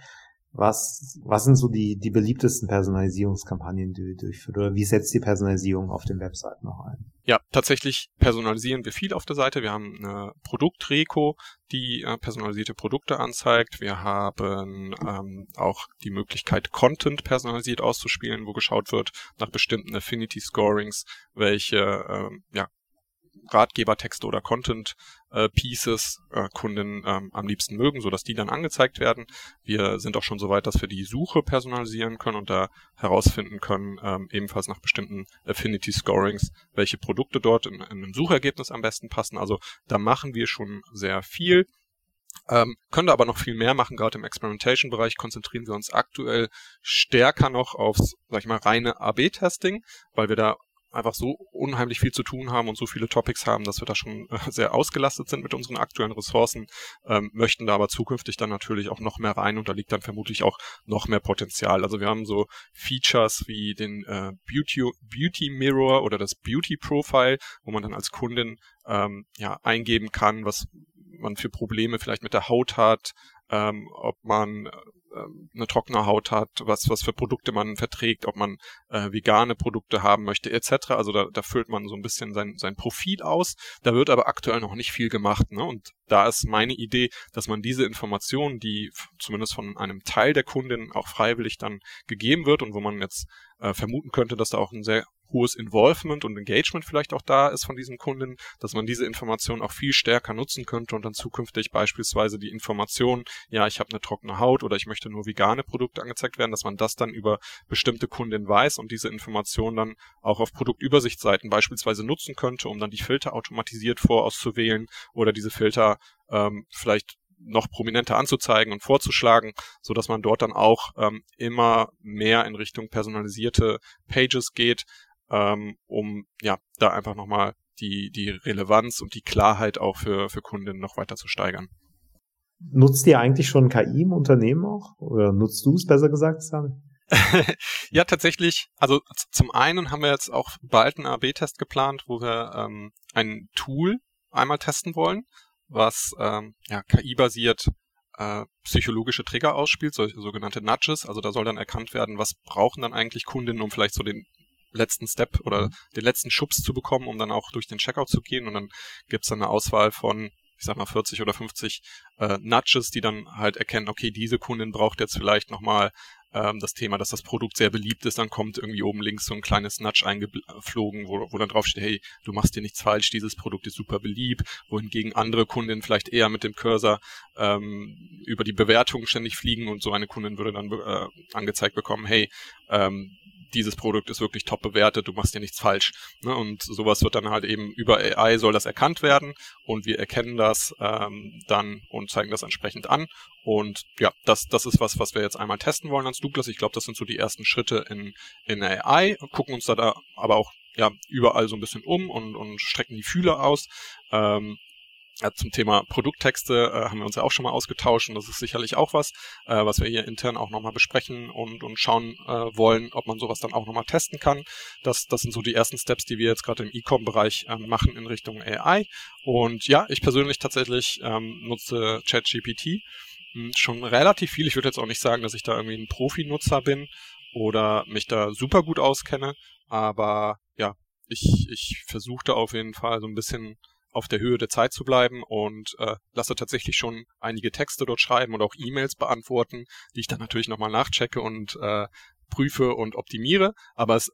Was, was sind so die, die beliebtesten Personalisierungskampagnen, die ihr durchführt? Oder wie setzt die Personalisierung auf den Webseiten noch ein? Ja, tatsächlich personalisieren wir viel auf der Seite. Wir haben eine Produktreko, die äh, personalisierte Produkte anzeigt. Wir haben ähm, auch die Möglichkeit, Content personalisiert auszuspielen, wo geschaut wird nach bestimmten Affinity Scorings, welche ähm, ja, Ratgebertexte oder Content äh, Pieces äh, Kunden ähm, am liebsten mögen, sodass die dann angezeigt werden. Wir sind auch schon so weit, dass wir die Suche personalisieren können und da herausfinden können, ähm, ebenfalls nach bestimmten Affinity Scorings, welche Produkte dort in, in einem Suchergebnis am besten passen. Also da machen wir schon sehr viel. Ähm, können da aber noch viel mehr machen, gerade im Experimentation-Bereich konzentrieren wir uns aktuell stärker noch aufs, sag ich mal, reine AB-Testing, weil wir da einfach so unheimlich viel zu tun haben und so viele Topics haben, dass wir da schon äh, sehr ausgelastet sind mit unseren aktuellen Ressourcen, ähm, möchten da aber zukünftig dann natürlich auch noch mehr rein und da liegt dann vermutlich auch noch mehr Potenzial. Also wir haben so Features wie den äh, Beauty, Beauty Mirror oder das Beauty Profile, wo man dann als Kundin ähm, ja eingeben kann, was man für Probleme vielleicht mit der Haut hat, ähm, ob man ähm, eine trockene Haut hat, was, was für Produkte man verträgt, ob man äh, vegane Produkte haben möchte, etc. Also da, da füllt man so ein bisschen sein, sein Profil aus. Da wird aber aktuell noch nicht viel gemacht. Ne? Und da ist meine Idee, dass man diese Informationen, die zumindest von einem Teil der Kunden auch freiwillig dann gegeben wird und wo man jetzt äh, vermuten könnte, dass da auch ein sehr hohes Involvement und Engagement vielleicht auch da ist von diesen Kunden, dass man diese Informationen auch viel stärker nutzen könnte und dann zukünftig beispielsweise die Information, ja, ich habe eine trockene Haut oder ich möchte nur vegane Produkte angezeigt werden, dass man das dann über bestimmte Kunden weiß und diese Information dann auch auf Produktübersichtsseiten beispielsweise nutzen könnte, um dann die Filter automatisiert vorauszuwählen oder diese Filter ähm, vielleicht noch prominenter anzuzeigen und vorzuschlagen, so dass man dort dann auch ähm, immer mehr in Richtung personalisierte Pages geht, ähm, um ja da einfach nochmal die, die Relevanz und die Klarheit auch für, für Kunden noch weiter zu steigern. Nutzt ihr eigentlich schon KI im Unternehmen auch? Oder nutzt du es besser gesagt, Sami? ja, tatsächlich. Also zum einen haben wir jetzt auch bald einen AB-Test geplant, wo wir ähm, ein Tool einmal testen wollen, was ähm, ja, KI-basiert äh, psychologische Trigger ausspielt, solche sogenannte Nudges. Also da soll dann erkannt werden, was brauchen dann eigentlich Kundinnen, um vielleicht so den letzten Step oder mhm. den letzten Schubs zu bekommen, um dann auch durch den Checkout zu gehen. Und dann gibt's dann eine Auswahl von, ich sag mal, 40 oder 50 äh, Nudges, die dann halt erkennen, okay, diese Kundin braucht jetzt vielleicht nochmal ähm, das Thema, dass das Produkt sehr beliebt ist, dann kommt irgendwie oben links so ein kleines Nudge eingeflogen, wo, wo dann drauf steht, hey, du machst dir nichts falsch, dieses Produkt ist super beliebt, wohingegen andere Kundinnen vielleicht eher mit dem Cursor ähm, über die Bewertung ständig fliegen und so eine Kundin würde dann äh, angezeigt bekommen, hey, ähm, dieses Produkt ist wirklich top bewertet, du machst dir nichts falsch. Ne? Und sowas wird dann halt eben über AI soll das erkannt werden und wir erkennen das ähm, dann und zeigen das entsprechend an. Und ja, das, das ist was, was wir jetzt einmal testen wollen als Douglas. Ich glaube, das sind so die ersten Schritte in, in AI, gucken uns da, da aber auch ja überall so ein bisschen um und, und strecken die Fühler aus. Ähm, zum Thema Produkttexte äh, haben wir uns ja auch schon mal ausgetauscht und das ist sicherlich auch was, äh, was wir hier intern auch nochmal besprechen und, und schauen äh, wollen, ob man sowas dann auch nochmal testen kann. Das, das sind so die ersten Steps, die wir jetzt gerade im E-Com-Bereich ähm, machen in Richtung AI. Und ja, ich persönlich tatsächlich ähm, nutze ChatGPT hm, schon relativ viel. Ich würde jetzt auch nicht sagen, dass ich da irgendwie ein Profi-Nutzer bin oder mich da super gut auskenne, aber ja, ich, ich versuche da auf jeden Fall so ein bisschen auf der Höhe der Zeit zu bleiben und äh, lasse tatsächlich schon einige Texte dort schreiben und auch E-Mails beantworten, die ich dann natürlich nochmal nachchecke und äh, prüfe und optimiere. Aber es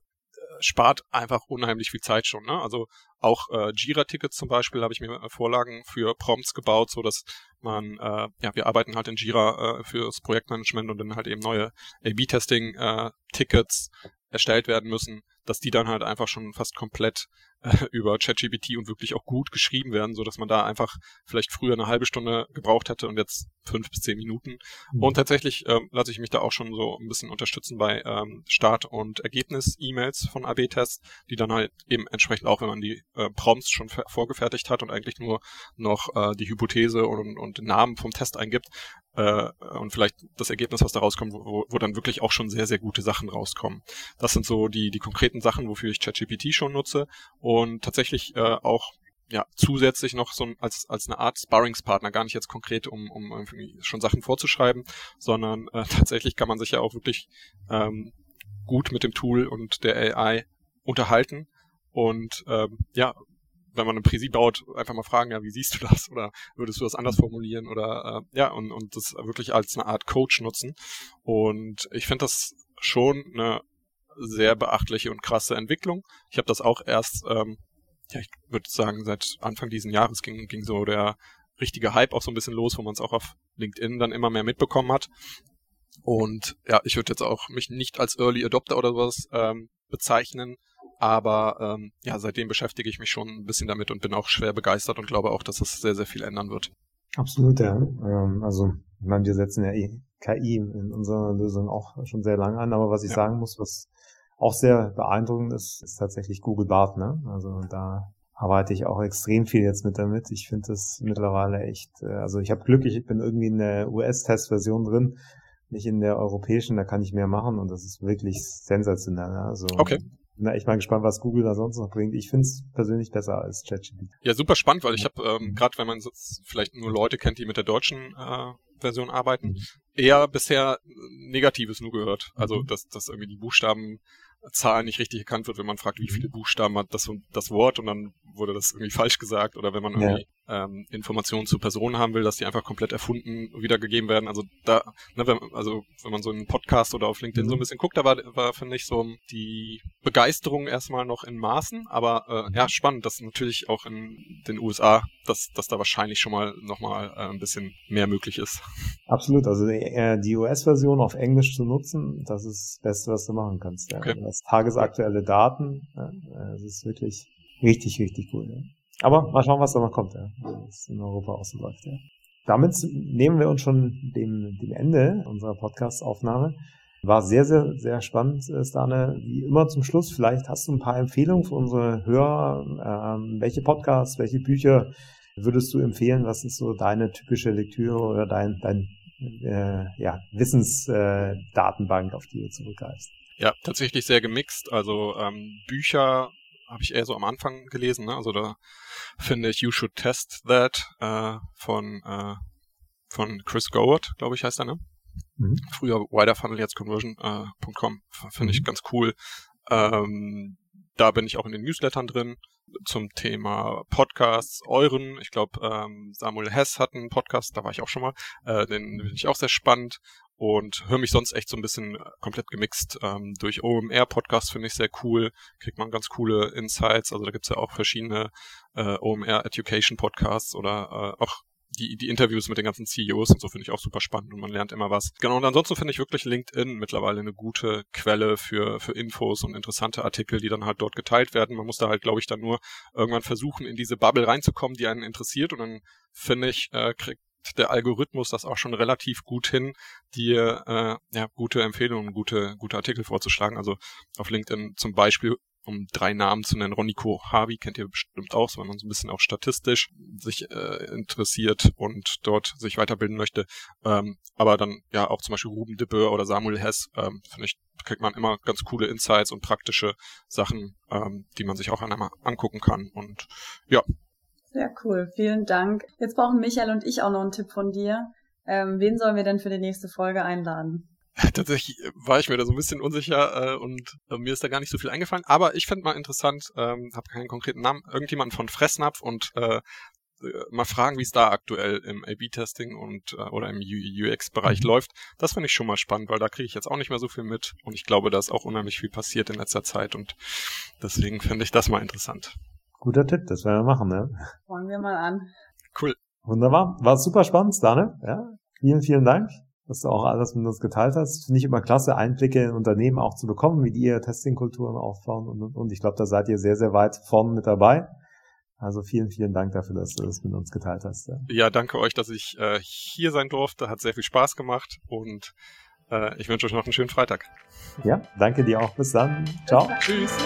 spart einfach unheimlich viel Zeit schon. Ne? Also auch äh, Jira-Tickets zum Beispiel habe ich mir Vorlagen für Prompts gebaut, so dass man, äh, ja, wir arbeiten halt in Jira äh, fürs Projektmanagement und dann halt eben neue A-B-Testing-Tickets äh, erstellt werden müssen, dass die dann halt einfach schon fast komplett äh, über ChatGPT und wirklich auch gut geschrieben werden, so dass man da einfach vielleicht früher eine halbe Stunde gebraucht hätte und jetzt fünf bis zehn Minuten. Mhm. Und tatsächlich ähm, lasse ich mich da auch schon so ein bisschen unterstützen bei ähm, Start- und Ergebnis-E-Mails von AB-Tests, die dann halt eben entsprechend auch, wenn man die äh, Prompts schon vorgefertigt hat und eigentlich nur noch äh, die Hypothese und, und den Namen vom Test eingibt, äh, und vielleicht das Ergebnis, was da rauskommt, wo, wo dann wirklich auch schon sehr, sehr gute Sachen rauskommen. Das sind so die, die konkreten Sachen, wofür ich ChatGPT schon nutze. Und tatsächlich äh, auch ja, zusätzlich noch so als, als eine Art Sparringspartner, gar nicht jetzt konkret, um, um schon Sachen vorzuschreiben, sondern äh, tatsächlich kann man sich ja auch wirklich ähm, gut mit dem Tool und der AI unterhalten. Und ähm, ja, wenn man eine Präsi baut, einfach mal fragen, ja, wie siehst du das? Oder würdest du das anders formulieren? Oder äh, ja, und, und das wirklich als eine Art Coach nutzen. Und ich finde das schon eine sehr beachtliche und krasse Entwicklung. Ich habe das auch erst, ähm, ja, ich würde sagen, seit Anfang diesen Jahres ging, ging so der richtige Hype auch so ein bisschen los, wo man es auch auf LinkedIn dann immer mehr mitbekommen hat. Und ja, ich würde jetzt auch mich nicht als Early Adopter oder sowas ähm, bezeichnen, aber ähm, ja, seitdem beschäftige ich mich schon ein bisschen damit und bin auch schwer begeistert und glaube auch, dass es sehr, sehr viel ändern wird. Absolut, ja. Ähm, also, ich meine, wir setzen ja KI in unserer Lösung auch schon sehr lange an, aber was ich ja. sagen muss, was auch sehr beeindruckend ist, ist tatsächlich Google Bart, ne? Also da arbeite ich auch extrem viel jetzt mit damit. Ich finde das mittlerweile echt, äh, also ich habe Glück, ich bin irgendwie in der US-Testversion drin, nicht in der europäischen, da kann ich mehr machen und das ist wirklich sensationell. Also okay bin da echt mal gespannt, was Google da sonst noch bringt. Ich finde es persönlich besser als ChatGPT. Ja, super spannend, weil ich habe, ähm, gerade wenn man vielleicht nur Leute kennt, die mit der deutschen äh, Version arbeiten, mhm. eher bisher Negatives nur gehört. Also, mhm. dass, dass irgendwie die Buchstabenzahl nicht richtig erkannt wird, wenn man fragt, wie viele mhm. Buchstaben hat das, das Wort und dann wurde das irgendwie falsch gesagt oder wenn man irgendwie ja. Ähm, Informationen zu Personen haben will, dass die einfach komplett erfunden wiedergegeben werden. Also da, ne, wenn, also wenn man so einen Podcast oder auf LinkedIn mhm. so ein bisschen guckt, da war, war finde ich so die Begeisterung erstmal noch in Maßen, aber äh, ja spannend, dass natürlich auch in den USA, dass, dass da wahrscheinlich schon mal nochmal äh, ein bisschen mehr möglich ist. Absolut, also äh, die US-Version auf Englisch zu nutzen, das ist das Beste, was du machen kannst. Ja. Okay. Das tagesaktuelle Daten, ja, das ist wirklich Richtig, richtig cool. Ja. Aber mal schauen, was da noch kommt, ja. Was in Europa auch läuft, ja. Damit nehmen wir uns schon dem, dem Ende unserer Podcast-Aufnahme. War sehr, sehr, sehr spannend, äh, Stane. Wie immer zum Schluss, vielleicht hast du ein paar Empfehlungen für unsere Hörer. Ähm, welche Podcasts, welche Bücher würdest du empfehlen? Was ist so deine typische Lektüre oder dein, dein äh, ja, Wissensdatenbank, äh, auf die du zurückgreifst? Ja, tatsächlich sehr gemixt. Also ähm, Bücher habe ich eher so am Anfang gelesen. Ne? Also da finde ich You Should Test That äh, von, äh, von Chris Goward, glaube ich, heißt er, ne? Mhm. Früher Widerfunnel, jetzt Conversion.com. Äh, finde ich mhm. ganz cool. Ähm, da bin ich auch in den Newslettern drin zum Thema Podcasts, euren. Ich glaube, ähm, Samuel Hess hat einen Podcast, da war ich auch schon mal. Äh, den finde ich auch sehr spannend und höre mich sonst echt so ein bisschen äh, komplett gemixt. Ähm, durch OMR-Podcast finde ich sehr cool, kriegt man ganz coole Insights. Also da gibt's ja auch verschiedene äh, OMR-Education-Podcasts oder äh, auch die, die Interviews mit den ganzen CEOs und so finde ich auch super spannend und man lernt immer was. Genau, und ansonsten finde ich wirklich LinkedIn mittlerweile eine gute Quelle für, für Infos und interessante Artikel, die dann halt dort geteilt werden. Man muss da halt, glaube ich, dann nur irgendwann versuchen, in diese Bubble reinzukommen, die einen interessiert und dann finde ich, äh, kriegt der Algorithmus das auch schon relativ gut hin, dir äh, ja, gute Empfehlungen, gute, gute Artikel vorzuschlagen. Also auf LinkedIn zum Beispiel, um drei Namen zu nennen, Roniko Harvey kennt ihr bestimmt auch, so wenn man so ein bisschen auch statistisch sich äh, interessiert und dort sich weiterbilden möchte. Ähm, aber dann ja auch zum Beispiel Ruben Dippe oder Samuel Hess, ähm, finde ich, kriegt man immer ganz coole Insights und praktische Sachen, ähm, die man sich auch einmal angucken kann. Und ja, sehr cool, vielen Dank. Jetzt brauchen Michael und ich auch noch einen Tipp von dir. Ähm, wen sollen wir denn für die nächste Folge einladen? Tatsächlich war ich mir da so ein bisschen unsicher äh, und äh, mir ist da gar nicht so viel eingefallen. Aber ich fände mal interessant, ähm, habe keinen konkreten Namen, irgendjemanden von Fressnapf und äh, äh, mal fragen, wie es da aktuell im A-B-Testing und äh, oder im UX-Bereich mhm. läuft. Das finde ich schon mal spannend, weil da kriege ich jetzt auch nicht mehr so viel mit und ich glaube, da ist auch unheimlich viel passiert in letzter Zeit und deswegen finde ich das mal interessant. Guter Tipp, das werden wir machen, ne? Fangen wir mal an. Cool. Wunderbar. War super spannend, Dane. Ja. Vielen, vielen Dank, dass du auch alles mit uns geteilt hast. Finde ich immer klasse, Einblicke in Unternehmen auch zu bekommen, wie die ihre Testingkulturen aufbauen und, und, und. Ich glaube, da seid ihr sehr, sehr weit vorne mit dabei. Also vielen, vielen Dank dafür, dass du das mit uns geteilt hast. Ja, ja danke euch, dass ich äh, hier sein durfte. Hat sehr viel Spaß gemacht und äh, ich wünsche euch noch einen schönen Freitag. Ja, danke dir auch. Bis dann. Ciao. Tschüss.